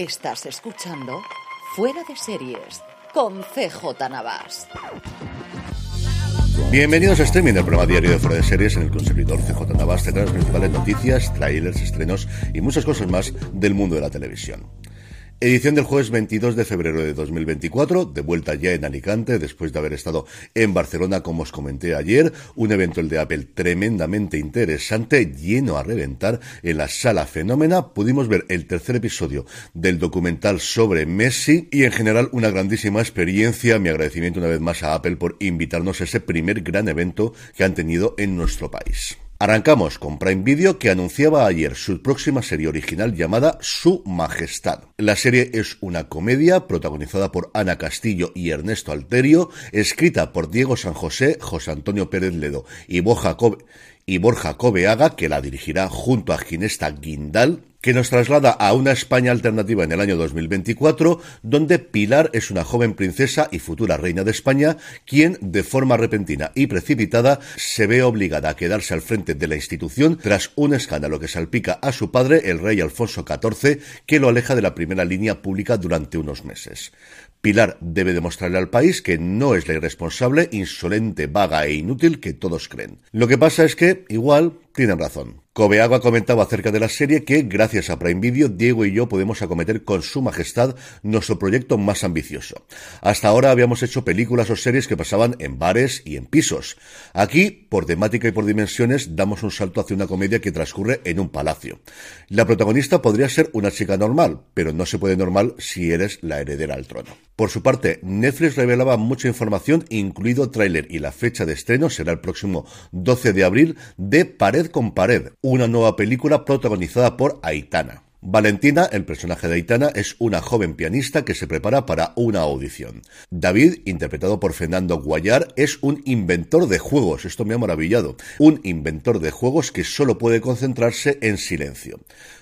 Estás escuchando Fuera de Series con CJ Navas. Bienvenidos a streaming, el programa diario de Fuera de Series en el que un servidor CJ Navas las principales noticias, trailers, estrenos y muchas cosas más del mundo de la televisión. Edición del jueves 22 de febrero de 2024, de vuelta ya en Alicante, después de haber estado en Barcelona, como os comenté ayer, un evento el de Apple tremendamente interesante, lleno a reventar en la sala fenómena. Pudimos ver el tercer episodio del documental sobre Messi y en general una grandísima experiencia. Mi agradecimiento una vez más a Apple por invitarnos a ese primer gran evento que han tenido en nuestro país. Arrancamos con Prime Video que anunciaba ayer su próxima serie original llamada Su Majestad. La serie es una comedia protagonizada por Ana Castillo y Ernesto Alterio, escrita por Diego San José, José Antonio Pérez Ledo y Borja, Cobeaga, que la dirigirá junto a Ginesta Guindal, que nos traslada a una España alternativa en el año 2024, donde Pilar es una joven princesa y futura reina de España, quien, de forma repentina y precipitada, se ve obligada a quedarse al frente de la institución tras un escándalo que salpica a su padre, el rey Alfonso XIV, que lo aleja de la primera línea pública durante unos meses. Pilar debe demostrarle al país que no es la irresponsable, insolente, vaga e inútil que todos creen. Lo que pasa es que, igual, tienen razón. Cobeago ha comentado acerca de la serie que, gracias a Prime Video, Diego y yo podemos acometer con su majestad nuestro proyecto más ambicioso. Hasta ahora habíamos hecho películas o series que pasaban en bares y en pisos. Aquí, por temática y por dimensiones, damos un salto hacia una comedia que transcurre en un palacio. La protagonista podría ser una chica normal, pero no se puede normal si eres la heredera al trono. Por su parte, Netflix revelaba mucha información, incluido tráiler y la fecha de estreno será el próximo 12 de abril de Pared con Pared, una nueva película protagonizada por Aitana. Valentina, el personaje de Aitana, es una joven pianista que se prepara para una audición. David, interpretado por Fernando Guayar, es un inventor de juegos, esto me ha maravillado, un inventor de juegos que solo puede concentrarse en silencio.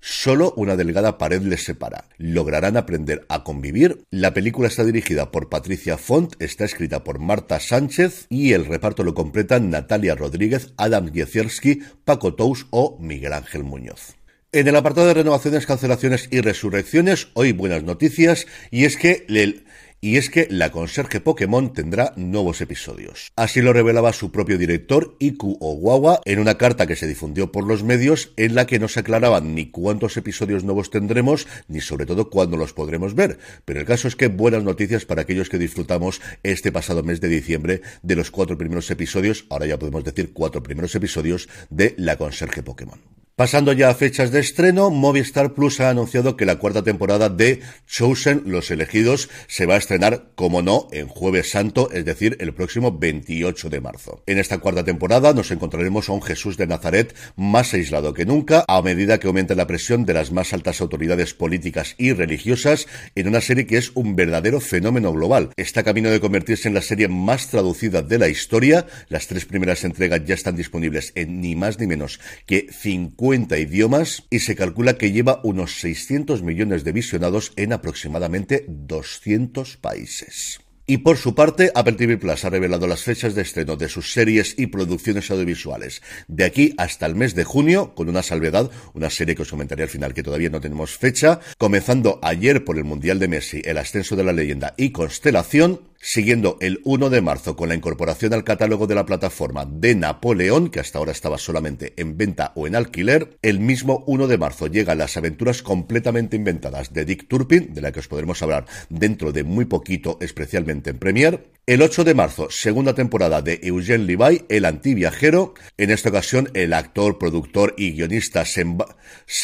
Solo una delgada pared les separa. ¿Lograrán aprender a convivir? La película está dirigida por Patricia Font, está escrita por Marta Sánchez y el reparto lo completan Natalia Rodríguez, Adam Jezierski, Paco Tous o Miguel Ángel Muñoz. En el apartado de renovaciones, cancelaciones y resurrecciones, hoy buenas noticias, y es que el y es que la conserje Pokémon tendrá nuevos episodios. Así lo revelaba su propio director, Iku Owawa, en una carta que se difundió por los medios en la que no se aclaraban ni cuántos episodios nuevos tendremos, ni sobre todo cuándo los podremos ver. Pero el caso es que buenas noticias para aquellos que disfrutamos este pasado mes de diciembre de los cuatro primeros episodios, ahora ya podemos decir cuatro primeros episodios de la conserje Pokémon. Pasando ya a fechas de estreno, Movistar Plus ha anunciado que la cuarta temporada de Chosen, Los Elegidos, se va a estrenar, como no, en Jueves Santo, es decir, el próximo 28 de marzo. En esta cuarta temporada nos encontraremos a un Jesús de Nazaret más aislado que nunca, a medida que aumenta la presión de las más altas autoridades políticas y religiosas, en una serie que es un verdadero fenómeno global. Está camino de convertirse en la serie más traducida de la historia. Las tres primeras entregas ya están disponibles en ni más ni menos que 50 50 idiomas y se calcula que lleva unos 600 millones de visionados en aproximadamente 200 países. Y por su parte, Apple TV Plus ha revelado las fechas de estreno de sus series y producciones audiovisuales de aquí hasta el mes de junio, con una salvedad, una serie que os comentaré al final que todavía no tenemos fecha, comenzando ayer por el Mundial de Messi, el ascenso de la leyenda y Constelación, siguiendo el 1 de marzo con la incorporación al catálogo de la plataforma de Napoleón, que hasta ahora estaba solamente en venta o en alquiler, el mismo 1 de marzo llegan las aventuras completamente inventadas de Dick Turpin, de la que os podremos hablar dentro de muy poquito, especialmente en Premiere, el 8 de marzo, segunda temporada de Eugene Levi, El antiviajero. En esta ocasión, el actor, productor y guionista se,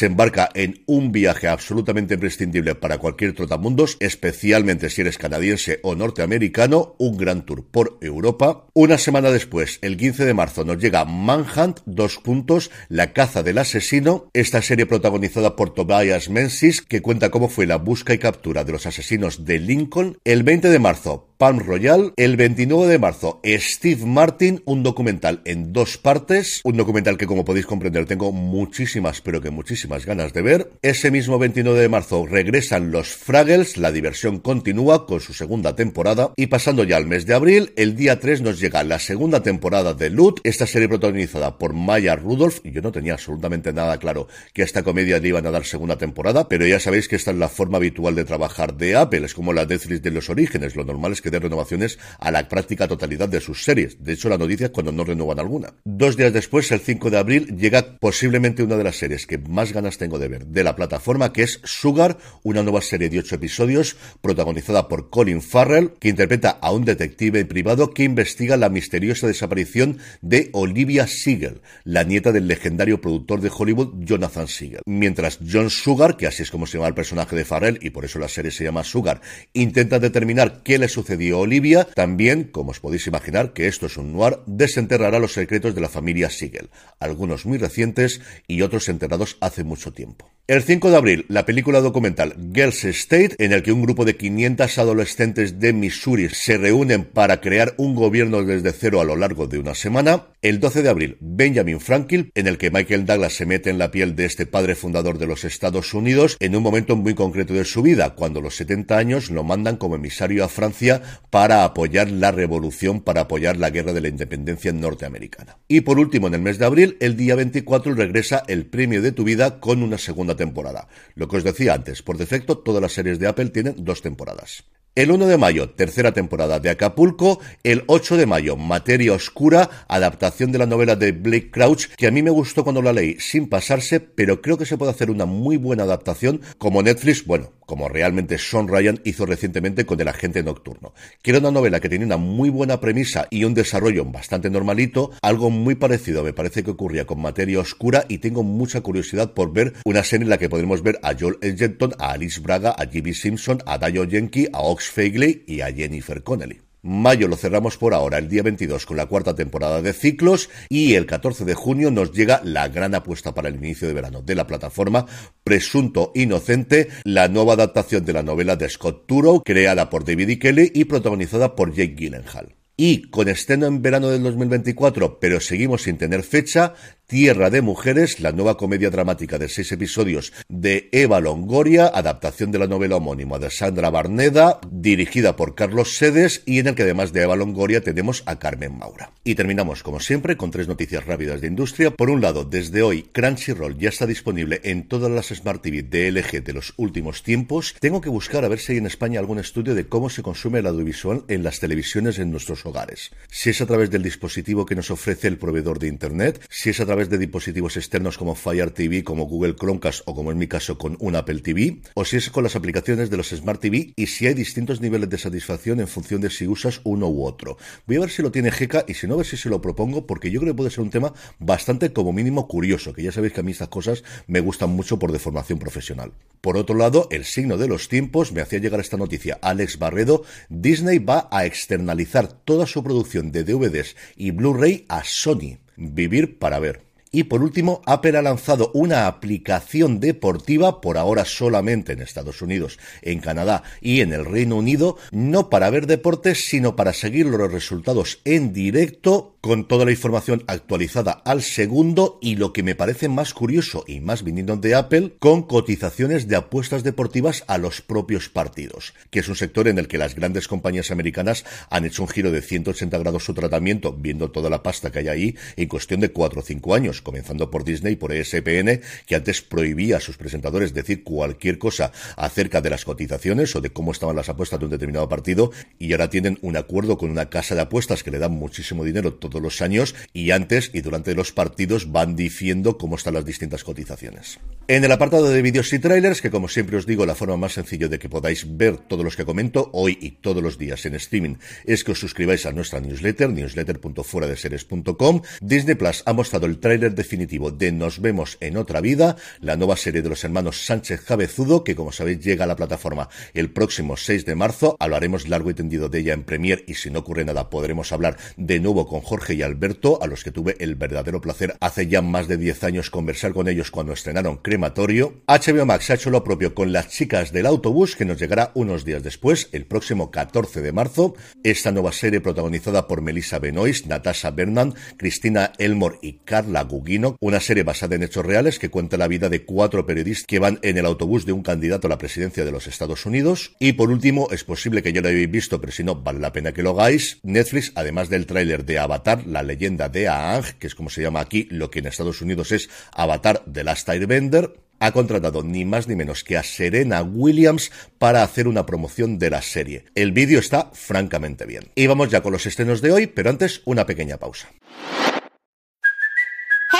embarca en un viaje absolutamente imprescindible para cualquier trotamundos, especialmente si eres canadiense o norteamericano, un gran tour por Europa. Una semana después, el 15 de marzo, nos llega Manhunt, dos puntos, La caza del asesino. Esta serie protagonizada por Tobias Menzies, que cuenta cómo fue la busca y captura de los asesinos de Lincoln. El 20 de marzo, Palm Royal. El 29 de marzo, Steve Martin, un documental en dos partes. Un documental que, como podéis comprender, tengo muchísimas, pero que muchísimas ganas de ver. Ese mismo 29 de marzo regresan los Fraggles. La diversión continúa con su segunda temporada. Y pasando ya al mes de abril, el día 3 nos llega la segunda temporada de Loot. Esta serie protagonizada por Maya Rudolph. Yo no tenía absolutamente nada claro que a esta comedia le iban a dar segunda temporada. Pero ya sabéis que esta es la forma habitual de trabajar de Apple. Es como la Death de los orígenes. Lo normal es que de renovaciones a la práctica totalidad de sus series. De hecho, la noticia es cuando no renuevan alguna. Dos días después, el 5 de abril, llega posiblemente una de las series que más ganas tengo de ver de la plataforma, que es Sugar, una nueva serie de ocho episodios protagonizada por Colin Farrell, que interpreta a un detective privado que investiga la misteriosa desaparición de Olivia Siegel, la nieta del legendario productor de Hollywood Jonathan Siegel. Mientras John Sugar, que así es como se llama el personaje de Farrell y por eso la serie se llama Sugar, intenta determinar qué le sucede Olivia, también, como os podéis imaginar que esto es un noir, desenterrará los secretos de la familia Siegel, algunos muy recientes y otros enterrados hace mucho tiempo. El 5 de abril, la película documental Girls State, en el que un grupo de 500 adolescentes de Missouri se reúnen para crear un gobierno desde cero a lo largo de una semana. El 12 de abril, Benjamin Franklin, en el que Michael Douglas se mete en la piel de este padre fundador de los Estados Unidos en un momento muy concreto de su vida, cuando los 70 años lo mandan como emisario a Francia para apoyar la revolución, para apoyar la guerra de la independencia norteamericana. Y por último, en el mes de abril, el día 24 regresa el premio de tu vida con una segunda temporada. Lo que os decía antes, por defecto, todas las series de Apple tienen dos temporadas. El 1 de mayo, tercera temporada de Acapulco. El 8 de mayo, Materia Oscura, adaptación de la novela de Blake Crouch, que a mí me gustó cuando la leí sin pasarse, pero creo que se puede hacer una muy buena adaptación como Netflix, bueno, como realmente Sean Ryan hizo recientemente con El Agente Nocturno. Que era una novela que tenía una muy buena premisa y un desarrollo bastante normalito, algo muy parecido me parece que ocurría con Materia Oscura y tengo mucha curiosidad por ver una serie en la que podremos ver a Joel Edgerton, a Alice Braga, a Jimmy Simpson, a Dayo Yankee, a Ox Fegley y a Jennifer Connelly. Mayo lo cerramos por ahora, el día 22 con la cuarta temporada de ciclos y el 14 de junio nos llega la gran apuesta para el inicio de verano de la plataforma Presunto Inocente, la nueva adaptación de la novela de Scott Turow creada por David E. Kelly y protagonizada por Jake Gyllenhaal. Y con estreno en verano del 2024, pero seguimos sin tener fecha, Tierra de Mujeres, la nueva comedia dramática de seis episodios de Eva Longoria, adaptación de la novela homónima de Sandra Barneda, dirigida por Carlos Sedes y en el que además de Eva Longoria tenemos a Carmen Maura. Y terminamos como siempre con tres noticias rápidas de industria. Por un lado, desde hoy Crunchyroll ya está disponible en todas las Smart TV de LG de los últimos tiempos. Tengo que buscar a ver si hay en España algún estudio de cómo se consume el audiovisual en las televisiones en nuestros hogares. Si es a través del dispositivo que nos ofrece el proveedor de Internet, si es a través de dispositivos externos como Fire TV, como Google Chromecast o como en mi caso con un Apple TV, o si es con las aplicaciones de los Smart TV y si hay distintos niveles de satisfacción en función de si usas uno u otro. Voy a ver si lo tiene GECA y si no, a ver si se lo propongo porque yo creo que puede ser un tema bastante como mínimo curioso, que ya sabéis que a mí estas cosas me gustan mucho por deformación profesional. Por otro lado, el signo de los tiempos me hacía llegar esta noticia. Alex Barredo, Disney va a externalizar toda su producción de DVDs y Blu-ray a Sony. Vivir para ver. Y por último, Apple ha lanzado una aplicación deportiva, por ahora solamente en Estados Unidos, en Canadá y en el Reino Unido, no para ver deportes, sino para seguir los resultados en directo con toda la información actualizada al segundo y lo que me parece más curioso y más viniendo de Apple, con cotizaciones de apuestas deportivas a los propios partidos, que es un sector en el que las grandes compañías americanas han hecho un giro de 180 grados su tratamiento, viendo toda la pasta que hay ahí en cuestión de 4 o 5 años, comenzando por Disney y por ESPN, que antes prohibía a sus presentadores decir cualquier cosa acerca de las cotizaciones o de cómo estaban las apuestas de un determinado partido, y ahora tienen un acuerdo con una casa de apuestas que le dan muchísimo dinero todos los años, y antes y durante los partidos van diciendo cómo están las distintas cotizaciones. En el apartado de vídeos y trailers, que como siempre os digo, la forma más sencilla de que podáis ver todos los que comento hoy y todos los días en streaming es que os suscribáis a nuestra newsletter, newsletter.fueradeseries.com. Disney Plus ha mostrado el tráiler definitivo de Nos vemos en otra vida, la nueva serie de los hermanos Sánchez Cabezudo, que como sabéis llega a la plataforma el próximo 6 de marzo. Hablaremos largo y tendido de ella en Premier y si no ocurre nada podremos hablar de nuevo con Jorge y Alberto, a los que tuve el verdadero placer hace ya más de 10 años conversar con ellos cuando estrenaron Crematorio. HBO Max ha hecho lo propio con Las chicas del autobús, que nos llegará unos días después, el próximo 14 de marzo. Esta nueva serie protagonizada por Melissa Benoist, Natasha Bernan, Cristina Elmore y Carla Gugino, una serie basada en hechos reales que cuenta la vida de cuatro periodistas que van en el autobús de un candidato a la presidencia de los Estados Unidos. Y por último, es posible que ya lo hayáis visto, pero si no, vale la pena que lo hagáis. Netflix, además del tráiler de Avatar, la leyenda de Aang, que es como se llama aquí, lo que en Estados Unidos es Avatar The Last Airbender, ha contratado ni más ni menos que a Serena Williams para hacer una promoción de la serie. El vídeo está francamente bien. Y vamos ya con los estrenos de hoy, pero antes una pequeña pausa.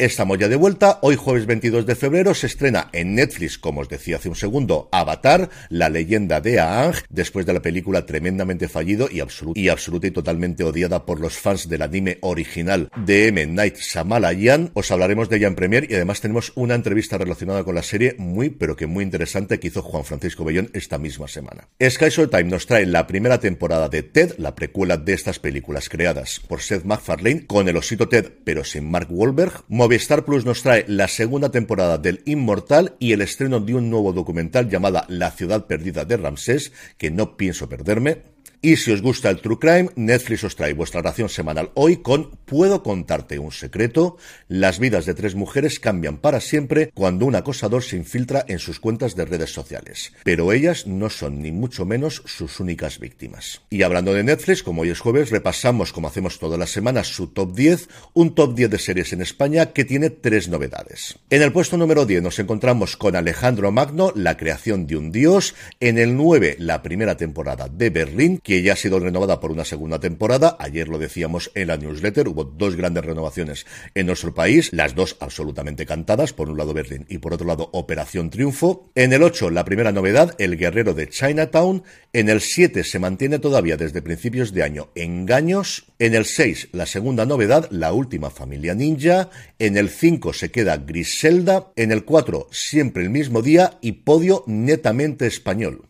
Estamos ya de vuelta. Hoy jueves 22 de febrero se estrena en Netflix, como os decía hace un segundo, Avatar, la leyenda de Aang, después de la película tremendamente fallido y, absoluta y totalmente odiada por los fans del anime original de M. Night Shyamalan. Os hablaremos de ella en Premier y además tenemos una entrevista relacionada con la serie muy, pero que muy interesante que hizo Juan Francisco Bellón esta misma semana. Sky Time nos trae la primera temporada de Ted, la precuela de estas películas creadas por Seth MacFarlane, con el osito Ted, pero sin Mark Wahlberg. Movistar Plus nos trae la segunda temporada del Inmortal y el estreno de un nuevo documental llamada La ciudad perdida de Ramsés, que no pienso perderme. Y si os gusta el True Crime, Netflix os trae vuestra ración semanal hoy con Puedo contarte un secreto. Las vidas de tres mujeres cambian para siempre cuando un acosador se infiltra en sus cuentas de redes sociales. Pero ellas no son ni mucho menos sus únicas víctimas. Y hablando de Netflix, como hoy es jueves, repasamos, como hacemos todas las semanas, su top 10, un top 10 de series en España que tiene tres novedades. En el puesto número 10 nos encontramos con Alejandro Magno, La creación de un dios. En el 9, la primera temporada de Berlín que ya ha sido renovada por una segunda temporada. Ayer lo decíamos en la newsletter, hubo dos grandes renovaciones en nuestro país, las dos absolutamente cantadas, por un lado Berlín y por otro lado Operación Triunfo. En el 8, la primera novedad, El Guerrero de Chinatown. En el 7 se mantiene todavía desde principios de año Engaños. En el 6, la segunda novedad, La Última Familia Ninja. En el 5 se queda Griselda. En el 4, siempre el mismo día y podio netamente español.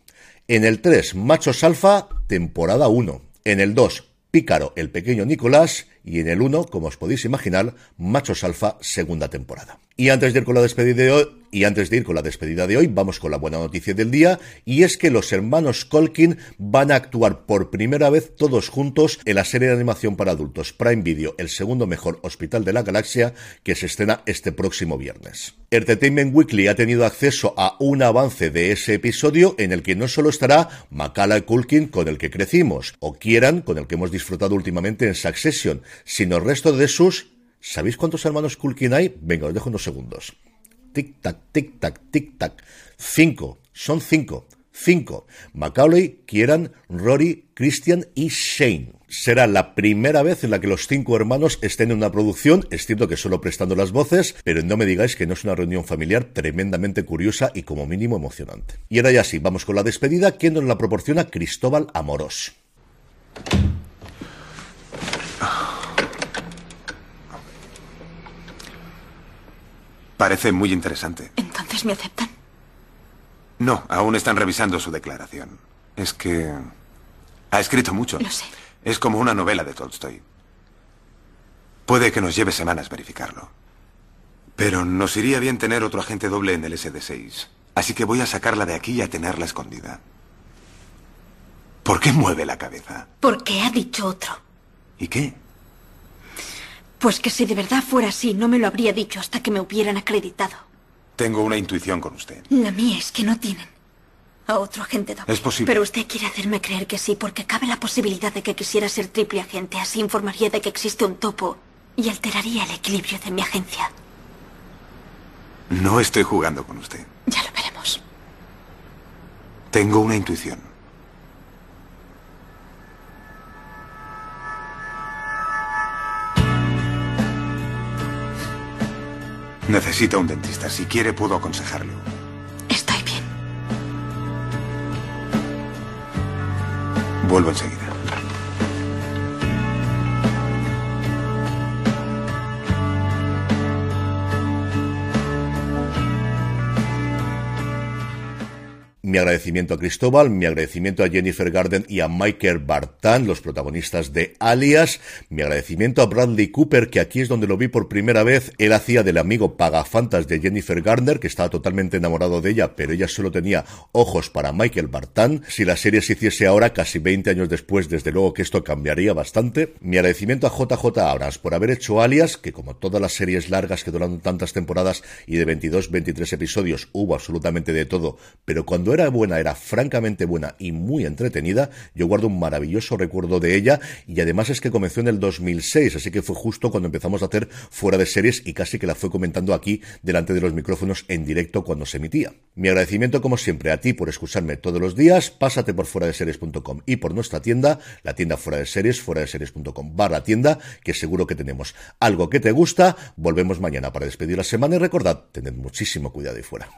En el 3, Machos Alfa, temporada 1. En el 2, Pícaro, el pequeño Nicolás. Y en el 1, como os podéis imaginar, Machos Alfa, segunda temporada. Y antes de ir con la despedida de hoy, y antes de ir con la despedida de hoy, vamos con la buena noticia del día, y es que los hermanos Colkin van a actuar por primera vez todos juntos en la serie de animación para adultos Prime Video, el segundo mejor hospital de la galaxia, que se estrena este próximo viernes. Entertainment Weekly ha tenido acceso a un avance de ese episodio en el que no solo estará Macaulay Culkin con el que crecimos, o Kieran con el que hemos disfrutado últimamente en Succession, sino el resto de sus ¿Sabéis cuántos hermanos Culkin hay? Venga, os dejo unos segundos. Tic-tac, tic-tac, tic-tac. Cinco. Son cinco. Cinco. Macaulay, Kieran, Rory, Christian y Shane. Será la primera vez en la que los cinco hermanos estén en una producción, es cierto que solo prestando las voces, pero no me digáis que no es una reunión familiar tremendamente curiosa y como mínimo emocionante. Y ahora ya sí, vamos con la despedida, que nos la proporciona Cristóbal Amorós. Parece muy interesante. Entonces me aceptan. No, aún están revisando su declaración. Es que... Ha escrito mucho. Lo sé. Es como una novela de Tolstoy. Puede que nos lleve semanas verificarlo. Pero nos iría bien tener otro agente doble en el SD6. Así que voy a sacarla de aquí y a tenerla escondida. ¿Por qué mueve la cabeza? Porque ha dicho otro. ¿Y qué? Pues que si de verdad fuera así, no me lo habría dicho hasta que me hubieran acreditado. Tengo una intuición con usted. La mía es que no tienen a otro agente doble. Es posible. Pero usted quiere hacerme creer que sí, porque cabe la posibilidad de que quisiera ser triple agente. Así informaría de que existe un topo y alteraría el equilibrio de mi agencia. No estoy jugando con usted. Ya lo veremos. Tengo una intuición. Necesita un dentista. Si quiere, puedo aconsejarlo. Estoy bien. Vuelvo enseguida. Mi agradecimiento a Cristóbal, mi agradecimiento a Jennifer Garden y a Michael Bartan, los protagonistas de Alias, mi agradecimiento a Bradley Cooper, que aquí es donde lo vi por primera vez, él hacía del amigo pagafantas de Jennifer Garner, que estaba totalmente enamorado de ella, pero ella solo tenía ojos para Michael Bartan. Si la serie se hiciese ahora, casi 20 años después, desde luego que esto cambiaría bastante. Mi agradecimiento a JJ Abrams por haber hecho Alias, que como todas las series largas que duran tantas temporadas y de 22, 23 episodios, hubo absolutamente de todo, pero cuando era buena, era francamente buena y muy entretenida. Yo guardo un maravilloso recuerdo de ella y además es que comenzó en el 2006, así que fue justo cuando empezamos a hacer fuera de series y casi que la fue comentando aquí delante de los micrófonos en directo cuando se emitía. Mi agradecimiento como siempre a ti por escucharme todos los días. Pásate por fuera de series.com y por nuestra tienda, la tienda fuera de series, fuera de series.com barra tienda, que seguro que tenemos algo que te gusta. Volvemos mañana para despedir la semana y recordad, tened muchísimo cuidado ahí fuera.